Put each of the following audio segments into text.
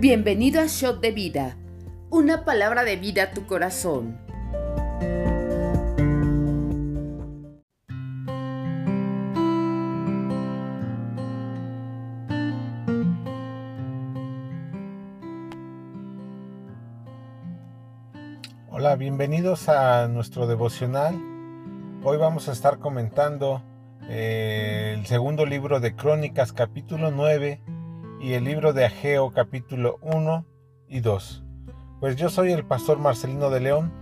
Bienvenido a Shot de Vida, una palabra de vida a tu corazón. Hola, bienvenidos a nuestro devocional. Hoy vamos a estar comentando eh, el segundo libro de Crónicas capítulo 9 y el libro de Ageo capítulo 1 y 2. Pues yo soy el pastor Marcelino de León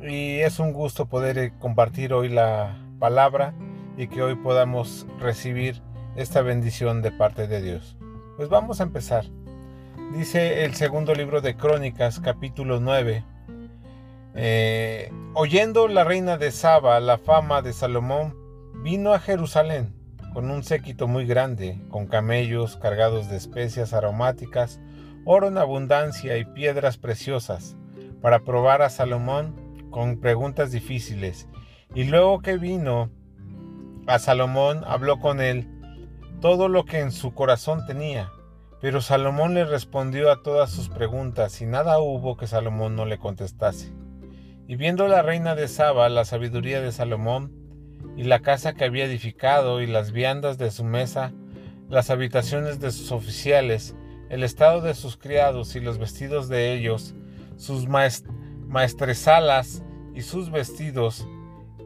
y es un gusto poder eh, compartir hoy la palabra y que hoy podamos recibir esta bendición de parte de Dios. Pues vamos a empezar. Dice el segundo libro de Crónicas capítulo 9. Eh, oyendo la reina de Saba la fama de Salomón, vino a Jerusalén con un séquito muy grande, con camellos cargados de especias aromáticas, oro en abundancia y piedras preciosas, para probar a Salomón con preguntas difíciles. Y luego que vino a Salomón, habló con él todo lo que en su corazón tenía. Pero Salomón le respondió a todas sus preguntas y nada hubo que Salomón no le contestase. Y viendo la reina de Saba la sabiduría de Salomón, y la casa que había edificado y las viandas de su mesa, las habitaciones de sus oficiales, el estado de sus criados y los vestidos de ellos, sus maestresalas y sus vestidos,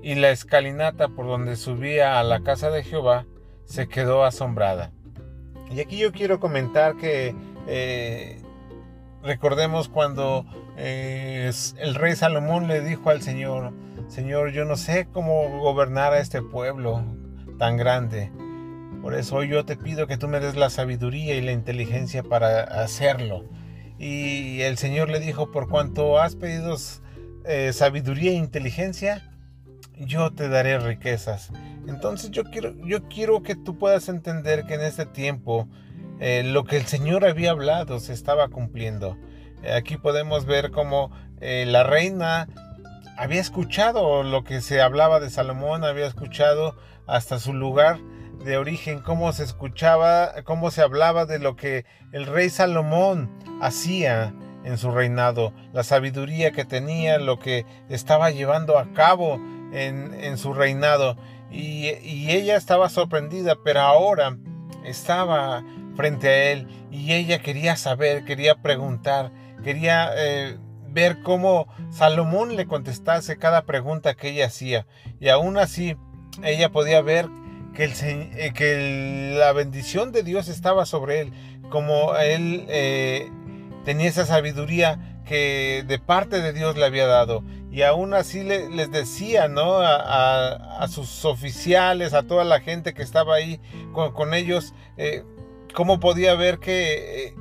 y la escalinata por donde subía a la casa de Jehová, se quedó asombrada. Y aquí yo quiero comentar que eh, recordemos cuando eh, el rey Salomón le dijo al Señor, Señor, yo no sé cómo gobernar a este pueblo tan grande. Por eso yo te pido que tú me des la sabiduría y la inteligencia para hacerlo. Y el Señor le dijo, por cuanto has pedido eh, sabiduría e inteligencia, yo te daré riquezas. Entonces yo quiero, yo quiero que tú puedas entender que en este tiempo eh, lo que el Señor había hablado se estaba cumpliendo. Eh, aquí podemos ver cómo la reina había escuchado lo que se hablaba de Salomón, había escuchado hasta su lugar de origen, cómo se escuchaba, cómo se hablaba de lo que el rey Salomón hacía en su reinado, la sabiduría que tenía, lo que estaba llevando a cabo en, su reinado. Y, ella estaba sorprendida, pero ahora estaba frente a él y ella quería saber, quería preguntar, quería... Eh, ver cómo Salomón le contestase cada pregunta que ella hacía. Y aún así, ella podía ver que, eh, la bendición de Dios estaba sobre él, como él eh, tenía esa sabiduría que de parte de Dios le había dado. Y aún así les decía, ¿no? A, sus oficiales, a toda la gente que estaba ahí con, ellos, eh, cómo podía ver que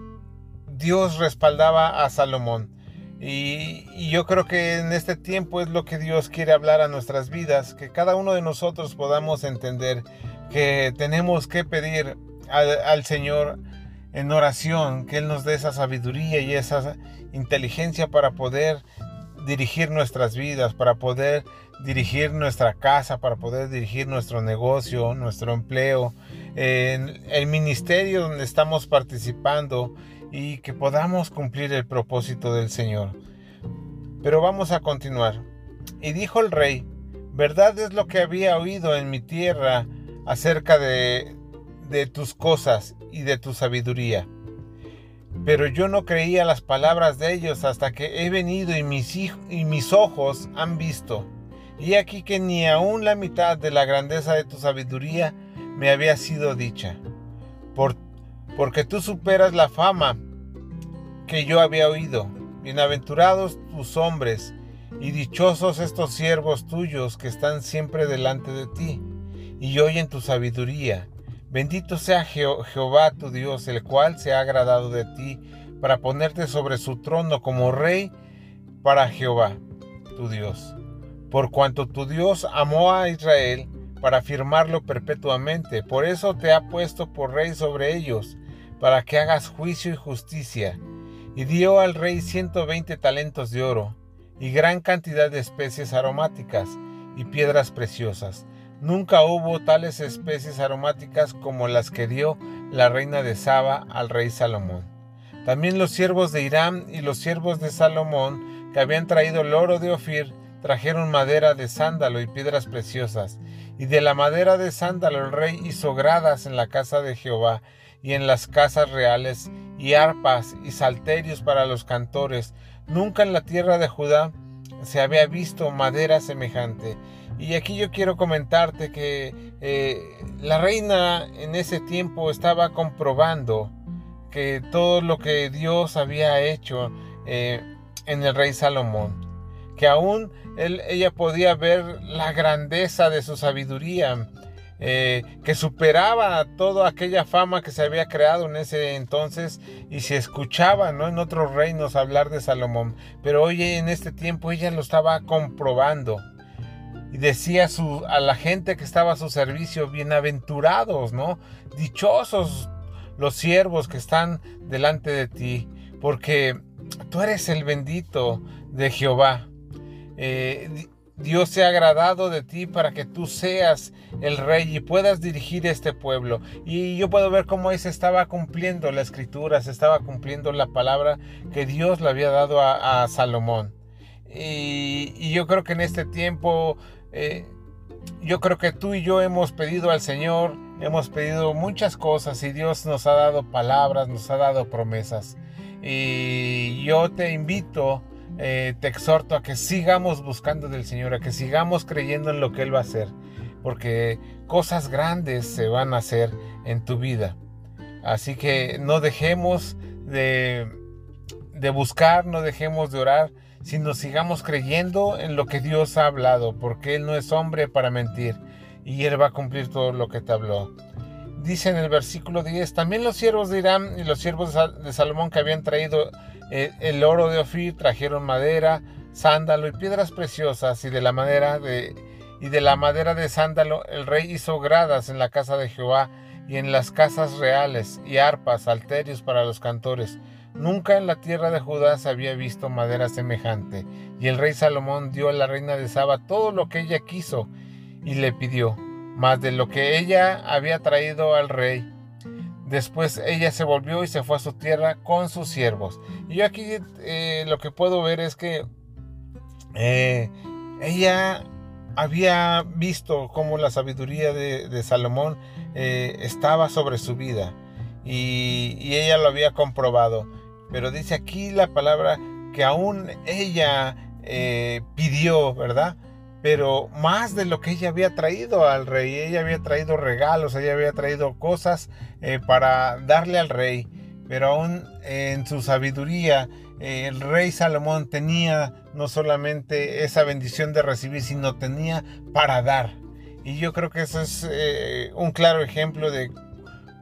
Dios respaldaba a Salomón. Y, yo creo que en este tiempo es lo que Dios quiere hablar a nuestras vidas, que cada uno de nosotros podamos entender que tenemos que pedir al, Señor en oración, que Él nos dé esa sabiduría y esa inteligencia para poder dirigir nuestras vidas, para poder dirigir nuestra casa, para poder dirigir nuestro negocio, nuestro empleo, el ministerio donde estamos participando y que podamos cumplir el propósito del Señor. Pero vamos a continuar. Y dijo el rey, verdad es lo que había oído en mi tierra acerca de, tus cosas y de tu sabiduría. Pero yo no creía las palabras de ellos hasta que he venido y mis, y mis ojos han visto. Y aquí que ni aun la mitad de la grandeza de tu sabiduría me había sido dicha. Por porque tú superas la fama que yo había oído. Bienaventurados tus hombres, y dichosos estos siervos tuyos que están siempre delante de ti, y oyen tu sabiduría. Bendito sea Jehová tu Dios, el cual se ha agradado de ti, para ponerte sobre su trono como rey para Jehová tu Dios. Por cuanto tu Dios amó a Israel, para afirmarlo perpetuamente, por eso te ha puesto por rey sobre ellos para que hagas juicio y justicia. Y dio al rey ciento veinte talentos de oro, y gran cantidad de especies aromáticas y piedras preciosas. Nunca hubo tales especies aromáticas como las que dio la reina de Saba al rey Salomón. También los siervos de Irán y los siervos de Salomón, que habían traído el oro de Ofir, trajeron madera de sándalo y piedras preciosas. Y de la madera de sándalo el rey hizo gradas en la casa de Jehová y en las casas reales, y arpas y salterios para los cantores. Nunca en la tierra de Judá se había visto madera semejante. Y aquí yo quiero comentarte que eh, la reina en ese tiempo estaba comprobando que todo lo que Dios había hecho eh, en el rey Salomón, que aún ella podía ver la grandeza de su sabiduría, eh, que superaba toda aquella fama que se había creado en ese entonces y se escuchaba ¿no? en otros reinos hablar de Salomón. Pero hoy en este tiempo ella lo estaba comprobando y decía su, a la gente que estaba a su servicio, bienaventurados, ¿no? Dichosos los siervos que están delante de ti, porque tú eres el bendito de Jehová. Eh, Dios se ha agradado de ti para que tú seas el rey y puedas dirigir este pueblo. Y yo puedo ver cómo se estaba cumpliendo la escritura, se estaba cumpliendo la palabra que Dios le había dado a, Salomón. Y, yo creo que en este tiempo, eh, yo creo que tú y yo hemos pedido al Señor Hemos pedido muchas cosas y Dios nos ha dado palabras, nos ha dado promesas. Y yo te invito, eh, te exhorto a que sigamos buscando del Señor, a que sigamos creyendo en lo que Él va a hacer, porque cosas grandes se van a hacer en tu vida. Así que no dejemos de, de buscar, no dejemos de orar, sino sigamos creyendo en lo que Dios ha hablado, porque Él no es hombre para mentir y él va a cumplir todo lo que te habló. Dice en el versículo 10, también los siervos de Irán y los siervos de Salomón que habían traído eh, el oro de Ofir trajeron madera, sándalo y piedras preciosas y de la madera de y de la madera de sándalo el rey hizo gradas en la casa de Jehová y en las casas reales y arpas, alterios para los cantores. Nunca en la tierra de Judá se había visto madera semejante. Y el rey Salomón dio a la reina de Saba todo lo que ella quiso y le pidió más de lo que ella había traído al rey. Después ella se volvió y se fue a su tierra con sus siervos. Y yo aquí eh, lo que puedo ver es que eh, ella había visto cómo la sabiduría de, Salomón eh, estaba sobre su vida y, y, ella lo había comprobado. Pero dice aquí la palabra que aún ella pidió, ¿verdad? Pero más de lo que ella había traído al rey. Ella había traído regalos, ella había traído cosas eh, para darle al rey, pero aún en su sabiduría eh, el rey Salomón tenía no solamente esa bendición de recibir, sino tenía para dar. Y yo creo que eso es eh, un claro ejemplo de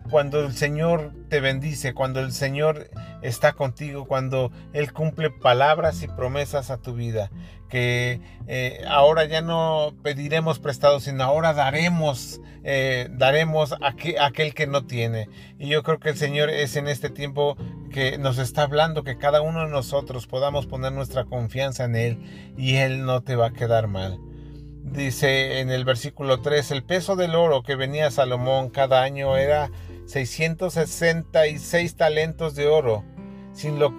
cuando el Señor te bendice, cuando el Señor está contigo, cuando Él cumple palabras y promesas a tu vida. Que eh, ahora ya no pediremos prestado, sino ahora daremos, eh, daremos a, aquel que no tiene. Y yo creo que el Señor es en este tiempo que nos está hablando, que cada uno de nosotros podamos poner nuestra confianza en Él y Él no te va a quedar mal. Dice en el versículo 3, el peso del oro que venía a Salomón cada año era 666 talentos de oro, sin lo,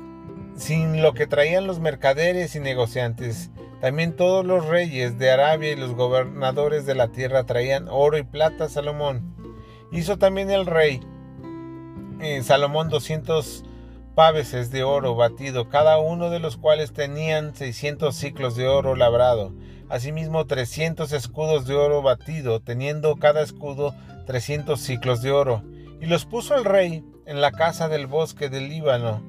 sin lo que traían los mercaderes y negociantes. También todos los reyes de Arabia y los gobernadores de la tierra traían oro y plata a Salomón. Hizo también el rey eh, Salomón 200 paveses de oro batido, cada uno de los cuales tenían 600 ciclos de oro labrado. Asimismo 300 escudos de oro batido, teniendo cada escudo 300 ciclos de oro y los puso el rey en la casa del bosque del Líbano.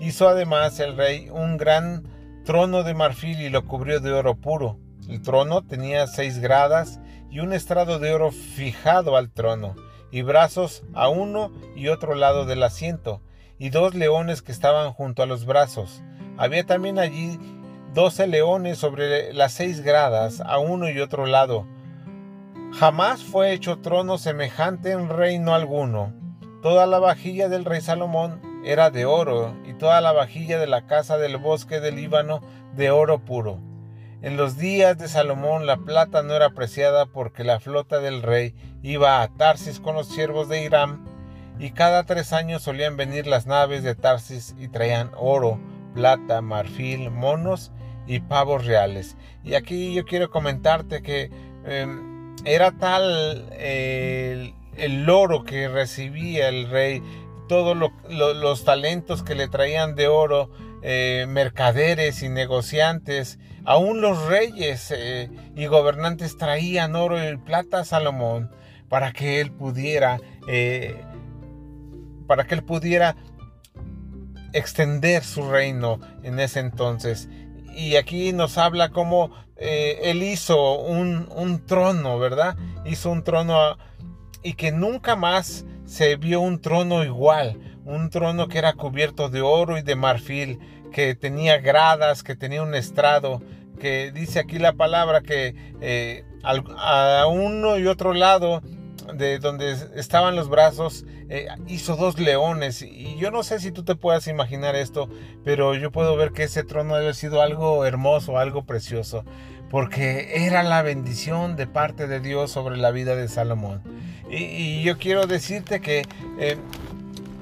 Hizo además el rey un gran trono de marfil y lo cubrió de oro puro. El trono tenía seis gradas y un estrado de oro fijado al trono, y brazos a uno y otro lado del asiento, y dos leones que estaban junto a los brazos. Había también allí doce leones sobre las seis gradas, a uno y otro lado, Jamás fue hecho trono semejante en reino alguno. Toda la vajilla del rey Salomón era de oro, y toda la vajilla de la casa del bosque del Líbano de oro puro. En los días de Salomón la plata no era apreciada porque la flota del rey iba a Tarsis con los siervos de Irán y cada tres años solían venir las naves de Tarsis y traían oro, plata, marfil, monos y pavos reales. Y aquí yo quiero comentarte que em, era tal el, oro que recibía el rey, todos los talentos que le traían de oro, eh, mercaderes y negociantes, aún los reyes eh, y gobernantes traían oro y plata a Salomón para que él pudiera, eh, para que él pudiera extender su reino en ese entonces. Y aquí nos habla cómo él hizo un, un, trono, ¿verdad? Hizo un trono y que nunca más se vio un trono igual, un trono que era cubierto de oro y de marfil, que tenía gradas, que tenía un estrado, que dice aquí la palabra que eh, a uno y otro lado de donde estaban los brazos, eh, hizo dos leones. Y yo no sé si tú te puedas imaginar esto, pero yo puedo ver que ese trono debe sido algo hermoso, algo precioso, porque era la bendición de parte de Dios sobre la vida de Salomón. Y, yo quiero decirte que eh,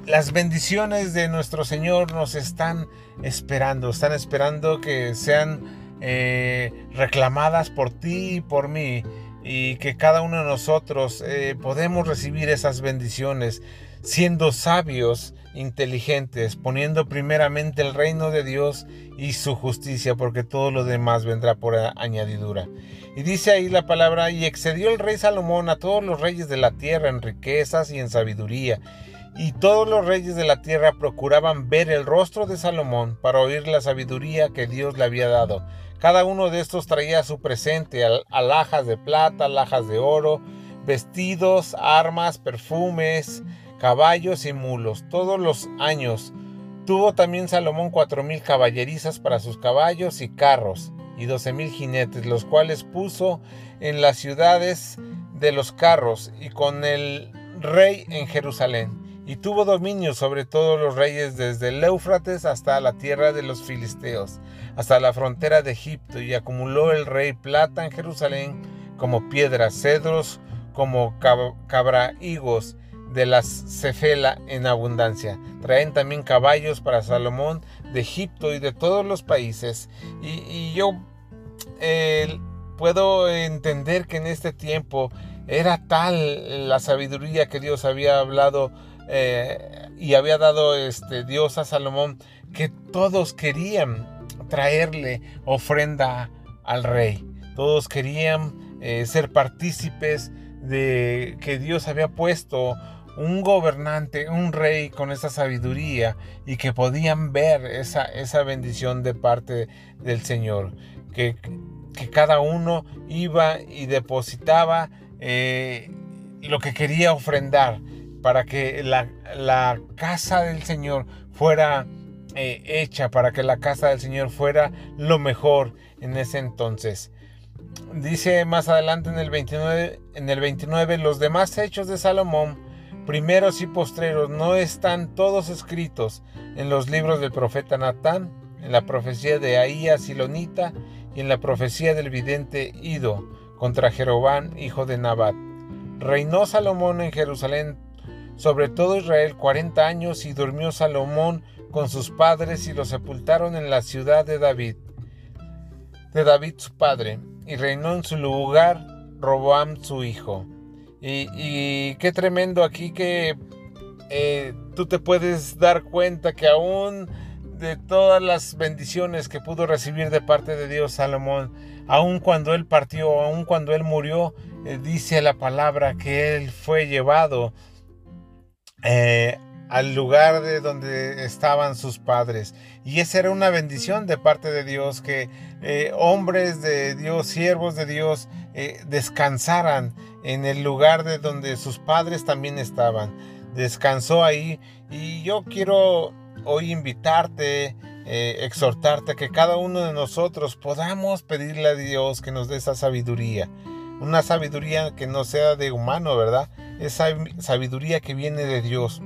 las bendiciones de nuestro Señor nos están esperando, están esperando que sean eh, reclamadas por ti y por mí y que cada uno de nosotros eh, podemos recibir esas bendiciones siendo sabios, inteligentes, poniendo primeramente el reino de Dios y su justicia, porque todo lo demás vendrá por añadidura. Y dice ahí la palabra, y excedió el rey Salomón a todos los reyes de la tierra en riquezas y en sabiduría, y todos los reyes de la tierra procuraban ver el rostro de Salomón para oír la sabiduría que Dios le había dado cada uno de estos traía su presente, alhajas de plata, alhajas de oro, vestidos, armas, perfumes, caballos y mulos, todos los años. Tuvo también Salomón cuatro mil caballerizas para sus caballos y carros, y doce mil jinetes, los cuales puso en las ciudades de los carros y con el rey en Jerusalén y tuvo dominio sobre todos los reyes desde el Éufrates hasta la tierra de los filisteos, hasta la frontera de Egipto, y acumuló el rey plata en Jerusalén como piedras, cedros, como cabraigos de la cefela en abundancia. Traen también caballos para Salomón de Egipto y de todos los países. Y, yo puedo entender que en este tiempo era tal la sabiduría que Dios había hablado eh, y había dado este Dios a Salomón que todos querían traerle ofrenda al rey. Todos querían eh, ser partícipes de que Dios había puesto un gobernante, un rey con esa sabiduría y que podían ver esa, bendición de parte del Señor. Que, que cada uno iba y depositaba eh, lo que quería ofrendar para que la, casa del Señor fuera eh, hecha, para que la casa del Señor fuera lo mejor en ese entonces. Dice más adelante en el 29, en el 29 los demás hechos de Salomón, primeros y postreros, no están todos escritos en los libros del profeta Natán, en la profecía de Ahías Silonita y en la profecía del vidente Ido contra Jeroboam, hijo de Nabat. Reinó Salomón en Jerusalén sobre todo Israel cuarenta años y durmió Salomón con sus padres y lo sepultaron en la ciudad de David, de David su padre, y reinó en su lugar Roboam su hijo. Y, qué tremendo aquí que eh, tú te puedes dar cuenta que aún de todas las bendiciones que pudo recibir de parte de Dios Salomón, aun cuando él partió, aun cuando él murió, eh, dice la palabra que él fue llevado eh, al lugar de donde estaban sus padres. Y esa era una bendición de parte de Dios, que eh, hombres de Dios, siervos de Dios, eh, descansaran en el lugar de donde sus padres también estaban. Descansó ahí y yo quiero hoy invitarte, exhortarte a que cada uno de nosotros podamos pedirle a Dios que nos dé esa sabiduría. Una sabiduría que no sea de humano, ¿verdad? Esa sabiduría que viene de Dios.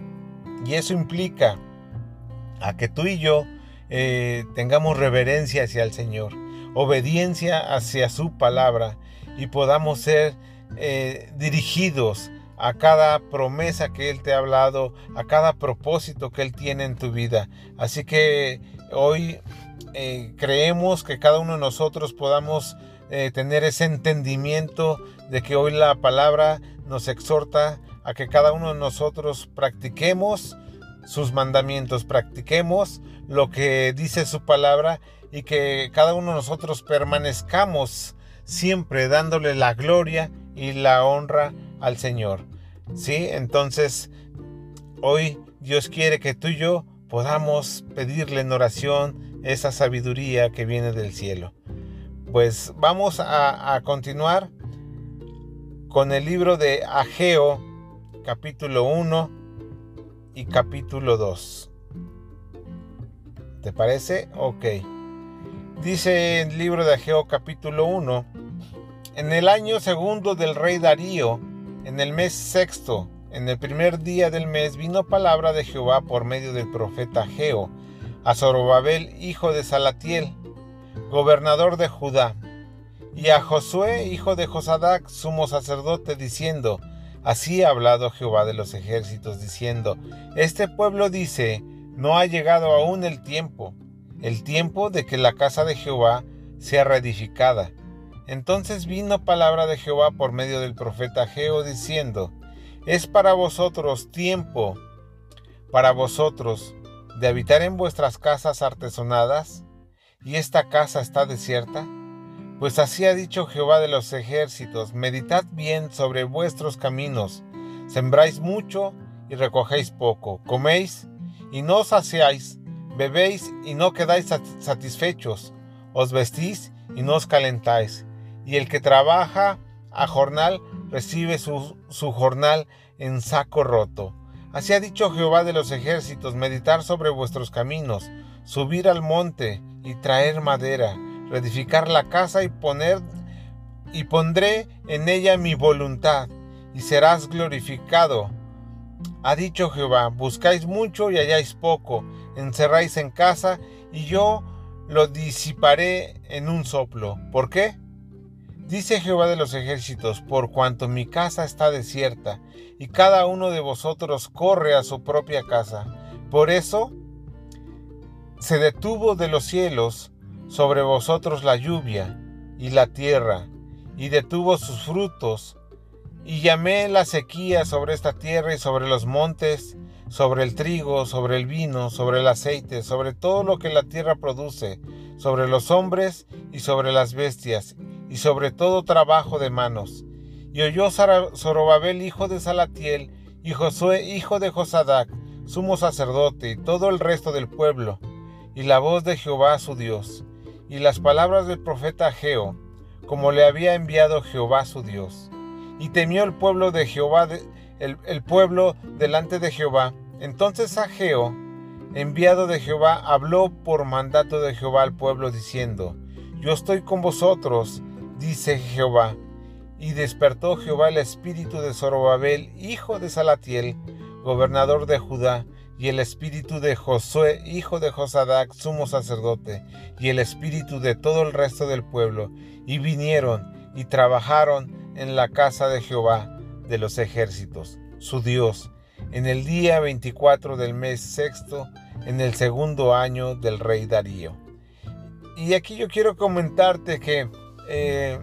Y eso implica a que tú y yo eh, tengamos reverencia hacia el Señor, obediencia hacia su palabra y podamos ser eh, dirigidos a cada promesa que Él te ha hablado, a cada propósito que Él tiene en tu vida. Así que hoy eh, creemos que cada uno de nosotros podamos tener ese entendimiento de que hoy la palabra nos exhorta a que cada uno de nosotros practiquemos sus mandamientos, practiquemos lo que dice su palabra y que cada uno de nosotros permanezcamos siempre dándole la gloria y la honra al Señor. ¿Sí? Entonces, hoy Dios quiere que tú y yo podamos pedirle en oración esa sabiduría que viene del cielo. Pues vamos a, a continuar con el libro de Ageo, capítulo 1 y capítulo 2. ¿Te parece? Ok. Dice el libro de Ageo capítulo 1, en el año segundo del rey Darío, en el mes sexto, en el primer día del mes, vino palabra de Jehová por medio del profeta Ageo a Zorobabel, hijo de Salatiel, gobernador de Judá, y a Josué, hijo de Josadac, sumo sacerdote, diciendo, Así ha hablado Jehová de los ejércitos, diciendo, Este pueblo dice, no ha llegado aún el tiempo, el tiempo de que la casa de Jehová sea reedificada. Entonces vino palabra de Jehová por medio del profeta Geo diciendo, es para vosotros tiempo, para vosotros, de habitar en vuestras casas artesonadas, y esta casa está desierta? Pues así ha dicho Jehová de los ejércitos, meditad bien sobre vuestros caminos, sembráis mucho y recogéis poco, coméis y no os saciáis, bebéis y no quedáis satisfechos, os vestís y no os calentáis, y el que trabaja a jornal recibe su, su jornal en saco roto. Así ha dicho Jehová de los ejércitos, meditar sobre vuestros caminos, subir al monte y traer madera, reedificar la casa y poner y pondré en ella mi voluntad, y serás glorificado. Ha dicho Jehová, buscáis mucho y halláis poco, encerráis en casa, y yo lo disiparé en un soplo. ¿Por qué? Dice Jehová de los ejércitos, por cuanto mi casa está desierta, y cada uno de vosotros corre a su propia casa. Por eso se detuvo de los cielos sobre vosotros la lluvia y la tierra, y detuvo sus frutos, y llamé la sequía sobre esta tierra y sobre los montes, sobre el trigo, sobre el vino, sobre el aceite, sobre todo lo que la tierra produce, sobre los hombres y sobre las bestias, y sobre todo trabajo de manos. Y oyó Zorobabel, hijo de Salatiel, y Josué, hijo de Josadac, sumo sacerdote, y todo el resto del pueblo, y la voz de Jehová su Dios, y las palabras del profeta Ageo, como le había enviado Jehová su Dios. Y temió el pueblo de Jehová, el, pueblo delante de Jehová. Entonces Ageo, enviado de Jehová, habló por mandato de Jehová al pueblo, diciendo, Yo estoy con vosotros, dice Jehová. Y despertó Jehová el espíritu de Zorobabel, hijo de Salatiel, gobernador de Judá, y el espíritu de Josué, hijo de Josadac, sumo sacerdote, y el espíritu de todo el resto del pueblo, y vinieron y trabajaron en la casa de Jehová de los ejércitos, su Dios, en el día 24 del mes sexto, en el segundo año del rey Darío. Y aquí yo quiero comentarte que eh,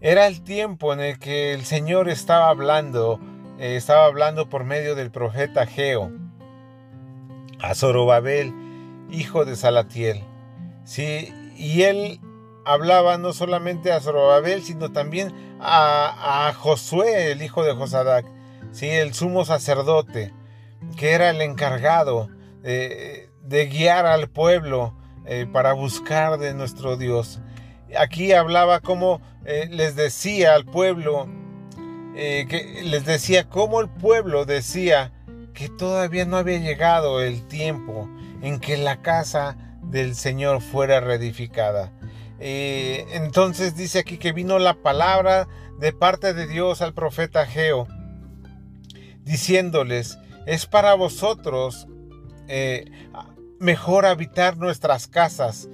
era el tiempo en el que el Señor estaba hablando, eh, estaba hablando por medio del profeta Geo a Zorobabel, hijo de Salatiel. Sí, y él hablaba no solamente a Zorobabel, sino también a, Josué, el hijo de Josadac, ¿sí? el sumo sacerdote, que era el encargado de, guiar al pueblo eh, para buscar de nuestro Dios aquí hablaba como eh, les decía al pueblo, eh, que les decía cómo el pueblo decía que todavía no había llegado el tiempo en que la casa del Señor fuera reedificada. Eh, entonces dice aquí que vino la palabra de parte de Dios al profeta Geo, diciéndoles, es para vosotros mejor habitar nuestras casas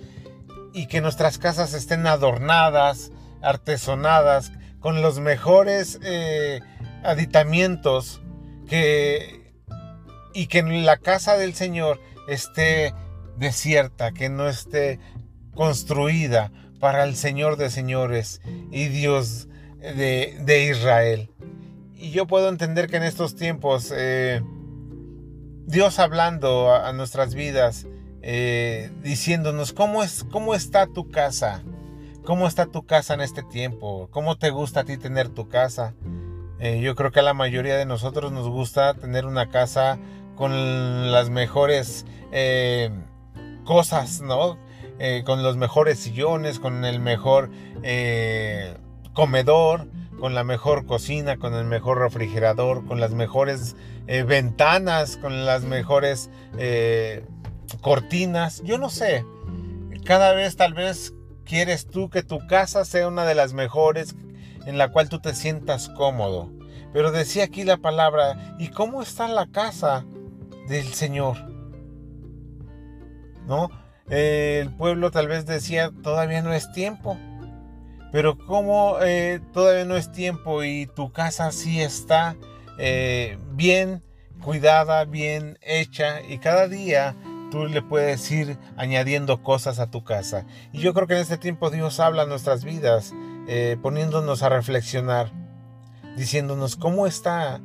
y que nuestras casas estén adornadas, artesonadas, con los mejores eh, aditamientos que, y que la casa del Señor esté desierta, que no esté construida para el Señor de señores y Dios de, Israel. Y yo puedo entender que en estos tiempos eh, Dios hablando a, nuestras vidas, eh, diciéndonos cómo, es, cómo está tu casa, cómo está tu casa en este tiempo, cómo te gusta a ti tener tu casa. Eh, yo creo que a la mayoría de nosotros nos gusta tener una casa con las mejores cosas, ¿no? con los mejores sillones, con el mejor comedor, con la mejor cocina, con el mejor refrigerador, con las mejores eh, ventanas, con las mejores eh, cortinas. Yo no sé. Cada vez tal vez quieres tú que tu casa sea una de las mejores en la cual tú te sientas cómodo. Pero decía aquí la palabra, ¿y cómo está la casa del Señor? ¿No? el pueblo tal vez decía, todavía no es tiempo. Pero como eh, todavía no es tiempo y tu casa sí está eh, bien cuidada, bien hecha y cada día tú le puedes ir añadiendo cosas a tu casa. Y yo creo que en este tiempo Dios habla en nuestras vidas, eh, poniéndonos a reflexionar, diciéndonos cómo está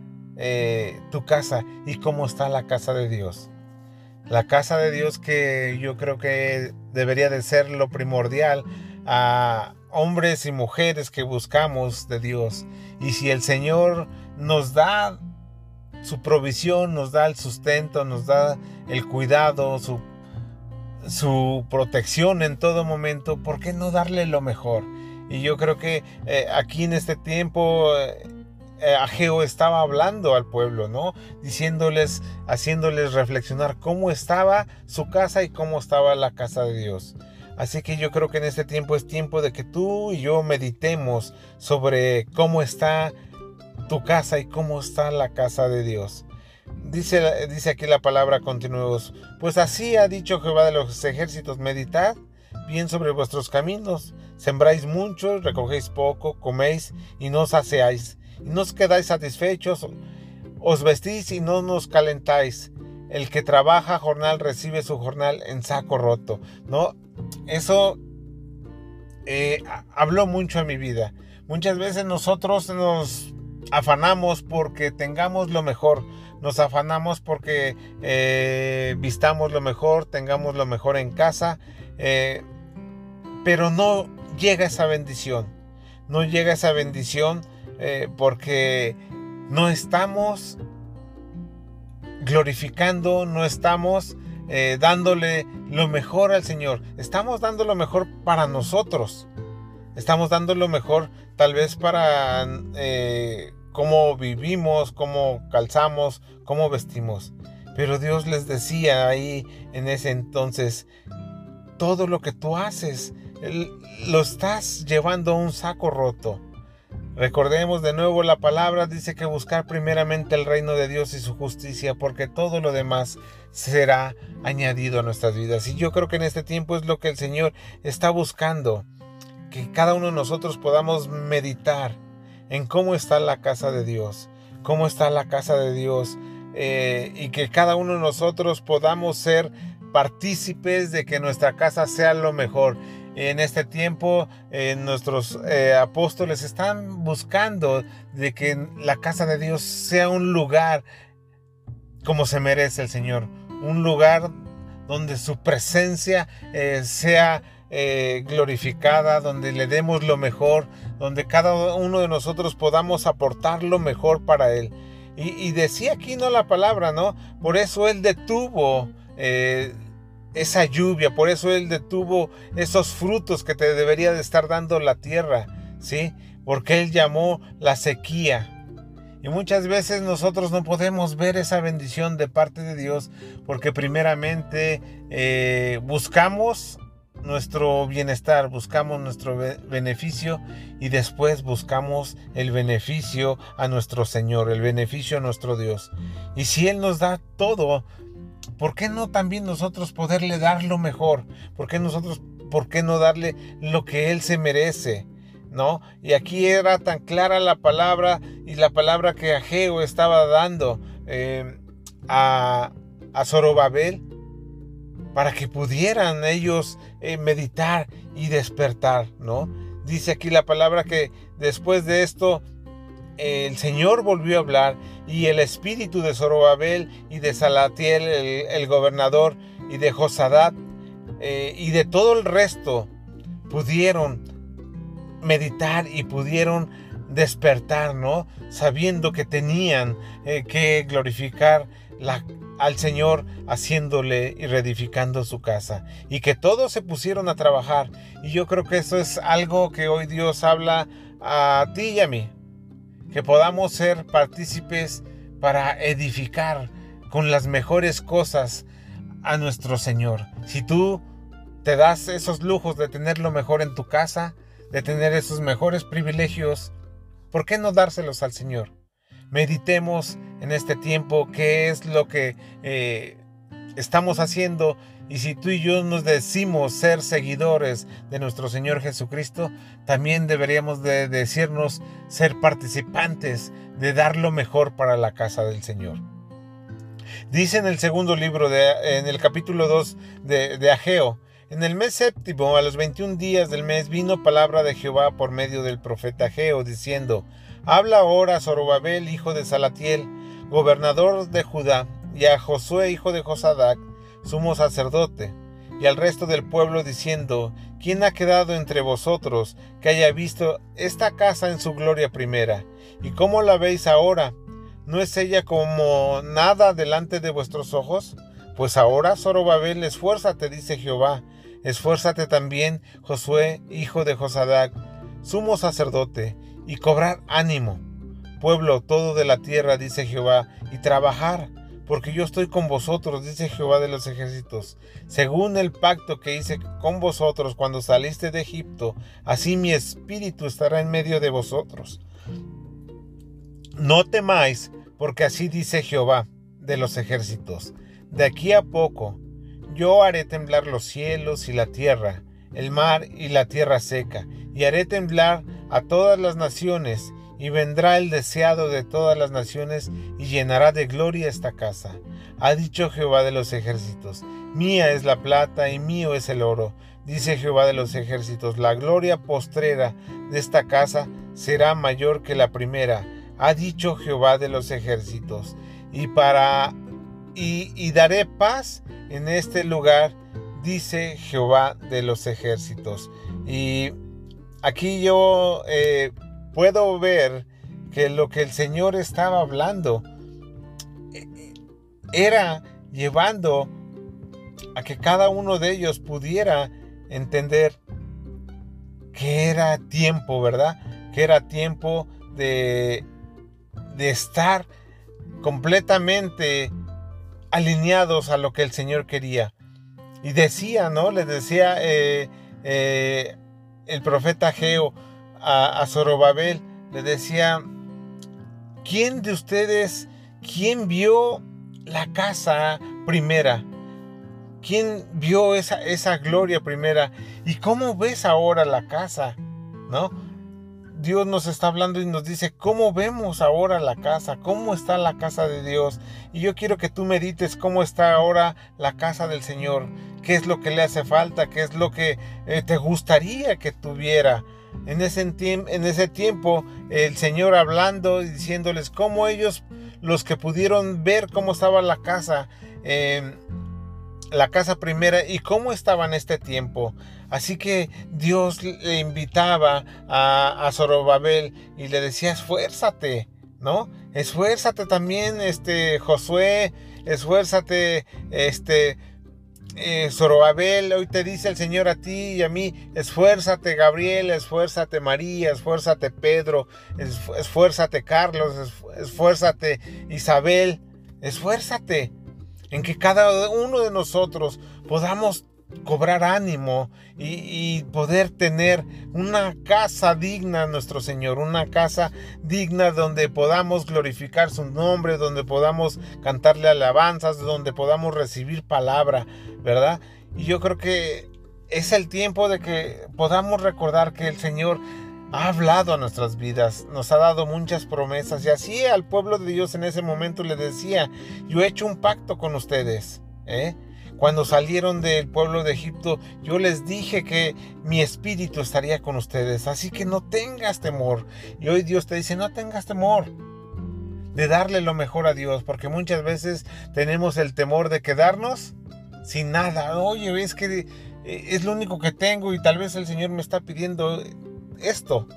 tu casa y cómo está la casa de Dios. La casa de Dios que yo creo que debería de ser lo primordial a, hombres y mujeres que buscamos de Dios. Y si el Señor nos da su provisión, nos da el sustento, nos da el cuidado, su, su protección en todo momento, ¿por qué no darle lo mejor? Y yo creo que eh, aquí en este tiempo eh, Ageo estaba hablando al pueblo, ¿no? Diciéndoles, haciéndoles reflexionar cómo estaba su casa y cómo estaba la casa de Dios. Así que yo creo que en este tiempo es tiempo de que tú y yo meditemos sobre cómo está tu casa y cómo está la casa de Dios. Dice, dice aquí la palabra continuos, pues así ha dicho Jehová de los ejércitos, meditad bien sobre vuestros caminos, sembráis mucho, recogéis poco, coméis y no os aseáis, y no os quedáis satisfechos, os vestís y no nos calentáis. El que trabaja jornal recibe su jornal en saco roto. ¿no? Eso eh, habló mucho a mi vida. Muchas veces nosotros nos afanamos porque tengamos lo mejor, nos afanamos porque eh, vistamos lo mejor, tengamos lo mejor en casa, eh, pero no llega esa bendición, no llega esa bendición porque no estamos glorificando, no estamos eh, dándole lo mejor al Señor. Estamos dando lo mejor para nosotros. Estamos dando lo mejor tal vez para eh, cómo vivimos, cómo calzamos, cómo vestimos. Pero Dios les decía ahí en ese entonces, todo lo que tú haces, lo estás llevando a un saco roto. Recordemos de nuevo la palabra, dice que buscar primeramente el reino de Dios y su justicia, porque todo lo demás será añadido a nuestras vidas. Y yo creo que en este tiempo es lo que el Señor está buscando, que cada uno de nosotros podamos meditar en cómo está la casa de Dios, cómo está la casa de Dios, eh, y que cada uno de nosotros podamos ser partícipes de que nuestra casa sea lo mejor. En este tiempo eh, nuestros eh, apóstoles están buscando de que la casa de Dios sea un lugar como se merece el Señor, un lugar donde su presencia eh, glorificada, donde le demos lo mejor, donde cada uno de nosotros podamos aportar lo mejor para Él. Y, decía aquí no la palabra, ¿no? Por eso Él detuvo esa lluvia, por eso Él detuvo esos frutos que te debería de estar dando la tierra, ¿sí? Porque Él llamó la sequía. Y muchas veces nosotros no podemos ver esa bendición de parte de Dios porque primeramente eh, buscamos nuestro bienestar, buscamos nuestro beneficio y después buscamos el beneficio a nuestro Señor, el beneficio a nuestro Dios. Y si Él nos da todo, ¿por qué no también nosotros poderle dar lo mejor? ¿Por qué nosotros, por qué no darle lo que Él se merece? ¿no? Y aquí era tan clara la palabra y la palabra que Ageo estaba dando eh, a, a Zorobabel para que pudieran ellos eh, meditar y despertar, ¿no? Dice aquí la palabra que después de esto el Señor volvió a hablar y el espíritu de Zorobabel y de Salatiel, el, gobernador, y de Josadat eh, y de todo el resto pudieron meditar y pudieron despertar, ¿no? Sabiendo que tenían eh, que glorificar al Señor haciéndole y reedificando su casa. Y que todos se pusieron a trabajar. Y yo creo que eso es algo que hoy Dios habla a ti y a mí. Que podamos ser partícipes para edificar con las mejores cosas a nuestro Señor. Si tú te das esos lujos de tener lo mejor en tu casa, de tener esos mejores privilegios, ¿por qué no dárselos al Señor? Meditemos en este tiempo qué es lo que eh, estamos haciendo y si tú y yo nos decimos ser seguidores de nuestro Señor Jesucristo, también deberíamos de decirnos ser participantes de dar lo mejor para la casa del Señor. Dice en el segundo libro, de, en el capítulo 2 de, de Ageo, en el mes séptimo, a los 21 días del mes, vino palabra de Jehová por medio del profeta Ageo, diciendo, Habla ahora Zorobabel, hijo de Salatiel, gobernador de Judá, y a Josué, hijo de Josadac, sumo sacerdote, y al resto del pueblo, diciendo, ¿quién ha quedado entre vosotros que haya visto esta casa en su gloria primera? ¿Y cómo la veis ahora? ¿No es ella como nada delante de vuestros ojos? Pues ahora, Zorobabel, esfuérzate, dice Jehová, esfuérzate también, Josué, hijo de Josadac, sumo sacerdote, y cobrar ánimo. Pueblo todo de la tierra, dice Jehová, y trabajar, porque yo estoy con vosotros, dice Jehová de los ejércitos. Según el pacto que hice con vosotros cuando saliste de Egipto, así mi espíritu estará en medio de vosotros. No temáis, porque así dice Jehová de los ejércitos. De aquí a poco, yo haré temblar los cielos y la tierra, el mar y la tierra seca, y haré temblar a todas las naciones, y vendrá el deseado de todas las naciones, y llenará de gloria esta casa. Ha dicho Jehová de los ejércitos, mía es la plata y mío es el oro. Dice Jehová de los ejércitos, la gloria postrera de esta casa será mayor que la primera. Ha dicho Jehová de los ejércitos, y para y, daré paz en este lugar, dice Jehová de los ejércitos. Y aquí yo eh, puedo ver que lo que el Señor estaba hablando eh, era llevando a que cada uno de ellos pudiera entender que era tiempo, ¿verdad? Que era tiempo de, de estar completamente alineados a lo que el Señor quería. Y decía, ¿no? Les decía eh, el profeta Geo a, Zorobabel, le decía, ¿quién de ustedes, quién vio la casa primera? ¿Quién vio esa, esa gloria primera? ¿Y cómo ves ahora la casa? ¿No? Dios nos está hablando y nos dice cómo vemos ahora la casa, cómo está la casa de Dios. Y yo quiero que tú medites cómo está ahora la casa del Señor, qué es lo que le hace falta, qué es lo que eh, te gustaría que tuviera. En ese, en ese tiempo el Señor hablando y diciéndoles cómo ellos, los que pudieron ver cómo estaba la casa, eh, la casa primera y cómo estaba en este tiempo. Así que Dios le invitaba a, a Zorobabel y le decía, esfuérzate, ¿no? Esfuérzate también, este, Josué, esfuérzate, este, eh, Zorobabel, hoy te dice el Señor a ti y a mí, esfuérzate Gabriel, esfuérzate María, esfuérzate Pedro, esfuérzate Carlos, esfuérzate Isabel, esfuérzate en que cada uno de nosotros podamos cobrar ánimo y, poder tener una casa digna nuestro Señor, una casa digna donde podamos glorificar su nombre, donde podamos cantarle alabanzas, donde podamos recibir palabra, ¿verdad? Y yo creo que es el tiempo de que podamos recordar que el Señor ha hablado a nuestras vidas, nos ha dado muchas promesas y así al pueblo de Dios en ese momento le decía, yo he hecho un pacto con ustedes. ¿eh? Cuando salieron del pueblo de Egipto, yo les dije que mi espíritu estaría con ustedes, así que no tengas temor. Y hoy Dios te dice, no tengas temor de darle lo mejor a Dios, porque muchas veces tenemos el temor de quedarnos sin nada. Oye, ves que eh, es lo único que tengo y tal vez el Señor me está pidiendo esto.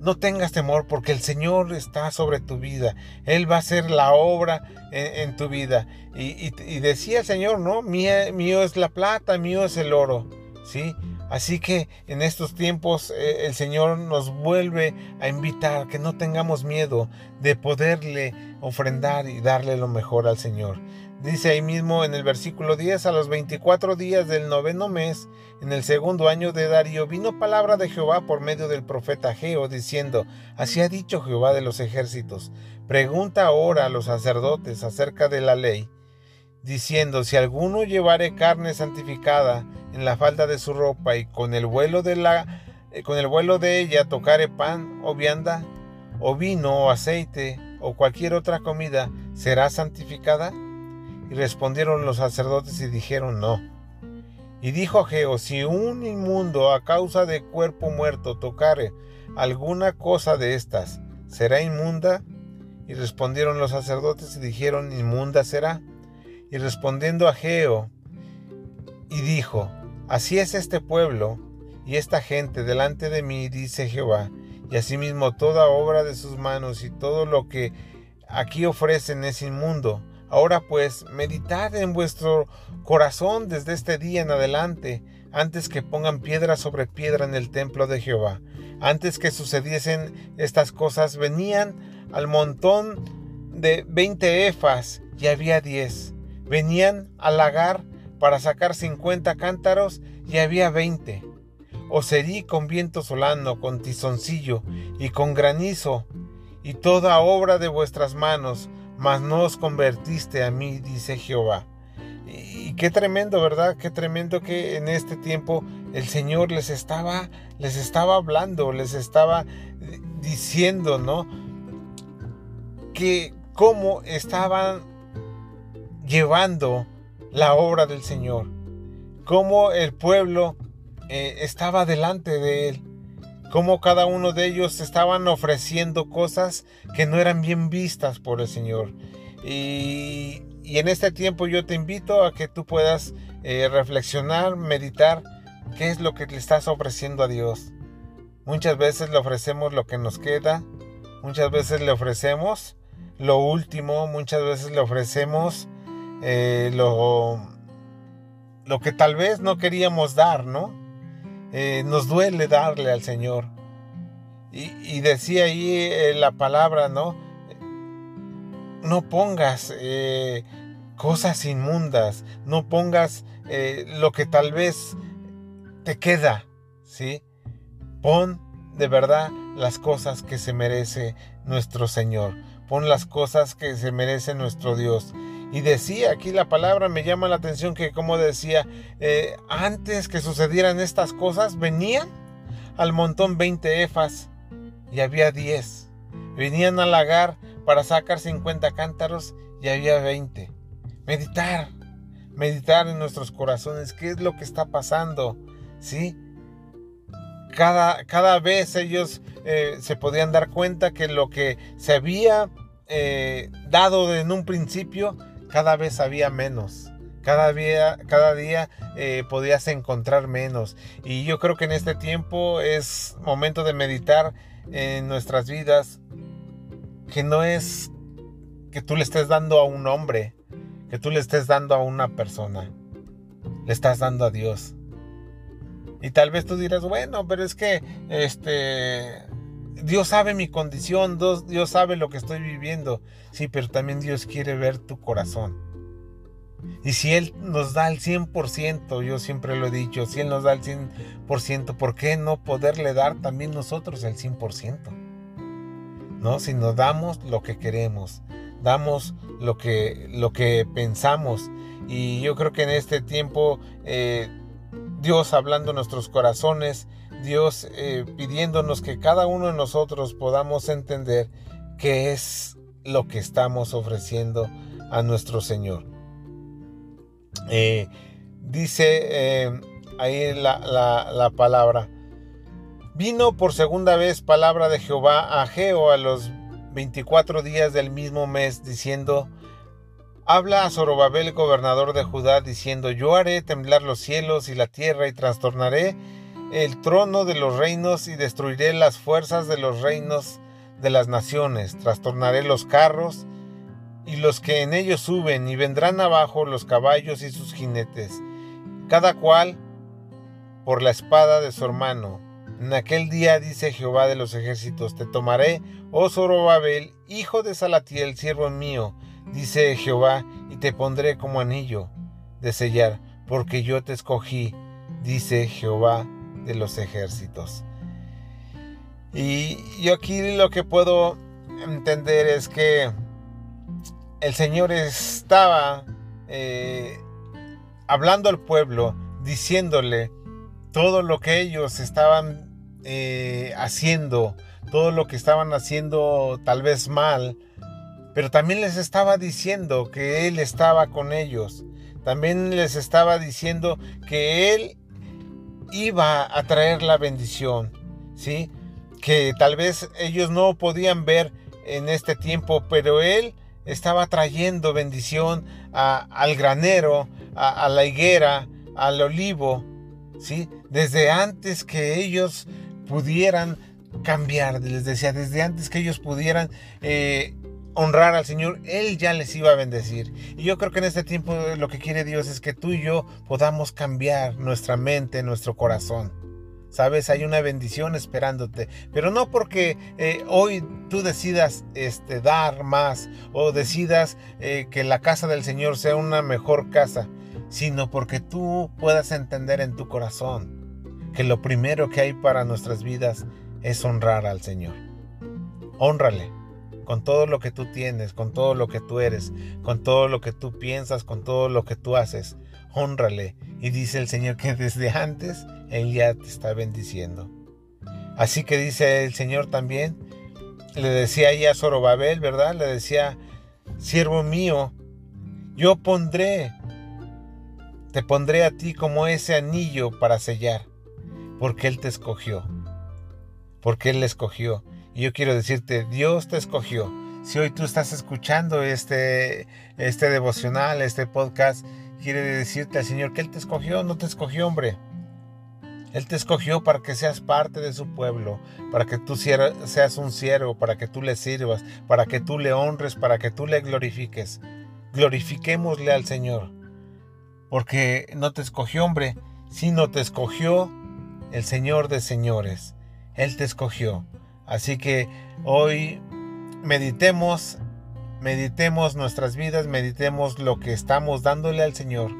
No tengas temor porque el Señor está sobre tu vida. Él va a hacer la obra en, tu vida. Y, decía el Señor, ¿no? Mío, es la plata, mío es el oro. ¿Sí? Así que en estos tiempos eh, el Señor nos vuelve a invitar que no tengamos miedo de poderle ofrendar y darle lo mejor al Señor. Dice ahí mismo en el versículo 10, a los 24 días del noveno mes, en el segundo año de Darío, vino palabra de Jehová por medio del profeta Geo, diciendo, así ha dicho Jehová de los ejércitos, pregunta ahora a los sacerdotes acerca de la ley, diciendo, si alguno llevare carne santificada en la falda de su ropa y con el vuelo de la eh, con el vuelo de ella tocare pan o vianda o vino o aceite o cualquier otra comida, ¿será santificada? Y respondieron los sacerdotes y dijeron no. Y dijo Geo, si un inmundo a causa de cuerpo muerto tocare alguna cosa de estas, ¿será inmunda? Y respondieron los sacerdotes y dijeron, inmunda será. Y respondiendo a Geo, y dijo, así es este pueblo y esta gente delante de mí, dice Jehová, y asimismo toda obra de sus manos y todo lo que aquí ofrecen es inmundo, Ahora pues, meditad en vuestro corazón desde este día en adelante, antes que pongan piedra sobre piedra en el templo de Jehová. Antes que sucediesen estas cosas, venían al montón de veinte efas y había diez. Venían al lagar para sacar cincuenta cántaros y había veinte. Os herí con viento solano, con tizoncillo y con granizo, y toda obra de vuestras manos, mas no os convertiste a mí, dice Jehová. Y qué tremendo, ¿verdad? Qué tremendo que en este tiempo el Señor les estaba, les estaba hablando, les estaba diciendo, ¿no? Que cómo estaban llevando la obra del Señor, cómo el pueblo eh, estaba delante de él, cómo cada uno de ellos estaban ofreciendo cosas que no eran bien vistas por el Señor. Y, en este tiempo yo te invito a que tú puedas eh, reflexionar, meditar qué es lo que le estás ofreciendo a Dios. Muchas veces le ofrecemos lo que nos queda, muchas veces le ofrecemos lo último, muchas veces le ofrecemos eh, lo, lo que tal vez no queríamos dar, ¿no? Eh, nos duele darle al Señor. Y, decía ahí eh, la palabra, ¿no? No pongas eh, cosas inmundas, no pongas lo que tal vez te queda, ¿sí? Pon de verdad las cosas que se merece nuestro Señor. Pon las cosas que se merece nuestro Dios. Y decía aquí la palabra, me llama la atención que como decía, eh, antes que sucedieran estas cosas, venían al montón 20 efas y había 10. Venían al lagar para sacar 50 cántaros y había 20. Meditar, meditar en nuestros corazones, qué es lo que está pasando, ¿sí? Cada, cada vez ellos eh, se podían dar cuenta que lo que se había eh, dado en un principio cada vez había menos. Cada día, cada día eh, podías encontrar menos. Y yo creo que en este tiempo es momento de meditar en nuestras vidas que no es que tú le estés dando a un hombre, que tú le estés dando a una persona. Le estás dando a Dios. Y tal vez tú dirás, bueno, pero es que este Dios sabe mi condición, Dios, sabe lo que estoy viviendo. Sí, pero también Dios quiere ver tu corazón. Y si Él nos da el 100%, yo siempre lo he dicho, si Él nos da el 100%, ¿por qué no poderle dar también nosotros el 100%? ¿No? Si nos damos lo que queremos, damos lo que, lo que pensamos. Y yo creo que en este tiempo, eh, Dios hablando nuestros corazones, Dios eh, pidiéndonos que cada uno de nosotros podamos entender qué es lo que estamos ofreciendo a nuestro Señor. Eh, dice eh, ahí la, la, palabra, vino por segunda vez palabra de Jehová a Geo a los 24 días del mismo mes, diciendo, Habla a Zorobabel, gobernador de Judá, diciendo, Yo haré temblar los cielos y la tierra y trastornaré el trono de los reinos y destruiré las fuerzas de los reinos de las naciones, trastornaré los carros y los que en ellos suben, y vendrán abajo los caballos y sus jinetes, cada cual por la espada de su hermano. En aquel día dice Jehová de los ejércitos, te tomaré, oh Zorobabel, hijo de Salatiel, siervo mío, dice Jehová, y te pondré como anillo de sellar, porque yo te escogí, dice Jehová de los ejércitos. Y yo aquí lo que puedo entender es que el Señor estaba eh, hablando al pueblo, diciéndole todo lo que ellos estaban eh, haciendo, todo lo que estaban haciendo tal vez mal, pero también les estaba diciendo que Él estaba con ellos. También les estaba diciendo que Él iba a traer la bendición, ¿sí? Que tal vez ellos no podían ver en este tiempo, pero Él estaba trayendo bendición al granero, a, la higuera, al olivo, ¿sí? Desde antes que ellos pudieran cambiar, les decía, desde antes que ellos pudieran eh, honrar al Señor, Él ya les iba a bendecir. Y yo creo que en este tiempo lo que quiere Dios es que tú y yo podamos cambiar nuestra mente, nuestro corazón. Sabes, hay una bendición esperándote, pero no porque eh, hoy tú decidas este, dar más o decidas eh, que la casa del Señor sea una mejor casa, sino porque tú puedas entender en tu corazón que lo primero que hay para nuestras vidas es honrar al Señor. Honrale, con todo lo que tú tienes, con todo lo que tú eres, con todo lo que tú piensas, con todo lo que tú haces. Honrale. Y dice el Señor que desde antes Él ya te está bendiciendo. Así que dice el Señor también, le decía ahí a Zorobabel, ¿verdad? Le decía, siervo mío, yo pondré, te pondré a ti como ese anillo para sellar, porque Él te escogió, porque Él le escogió. Yo quiero decirte, Dios te escogió. Si hoy tú estás escuchando este, este devocional, este podcast, quiere decirte al Señor que Él te escogió, no te escogió, hombre. Él te escogió para que seas parte de su pueblo, para que tú seas un siervo, para que tú le sirvas, para que tú le honres, para que tú le glorifiques. Glorifiquémosle al Señor, porque no te escogió hombre, sino te escogió el Señor de señores. Él te escogió. Así que hoy meditemos, meditemos nuestras vidas, meditemos lo que estamos dándole al Señor.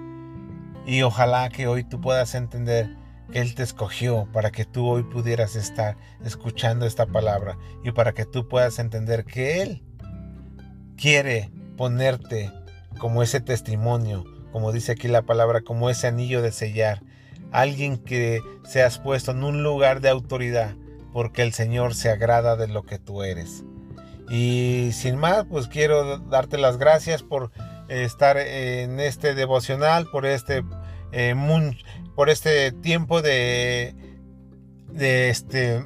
Y ojalá que hoy tú puedas entender que Él te escogió para que tú hoy pudieras estar escuchando esta palabra y para que tú puedas entender que Él quiere ponerte como ese testimonio, como dice aquí la palabra, como ese anillo de sellar, alguien que seas puesto en un lugar de autoridad porque el Señor se agrada de lo que tú eres. Y sin más, pues quiero darte las gracias por estar en este devocional, por este, eh, por este tiempo de, de este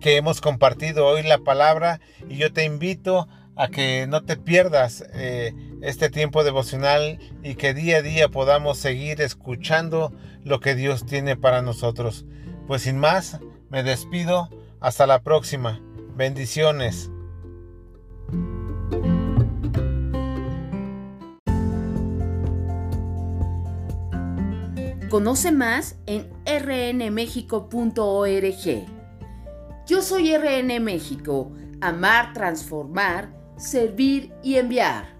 que hemos compartido hoy la palabra y yo te invito a que no te pierdas eh, este tiempo devocional y que día a día podamos seguir escuchando lo que Dios tiene para nosotros. Pues sin más, me despido. Hasta la próxima. Bendiciones. Conoce más en rnmexico.org. Yo soy RN México. Amar, transformar, servir y enviar.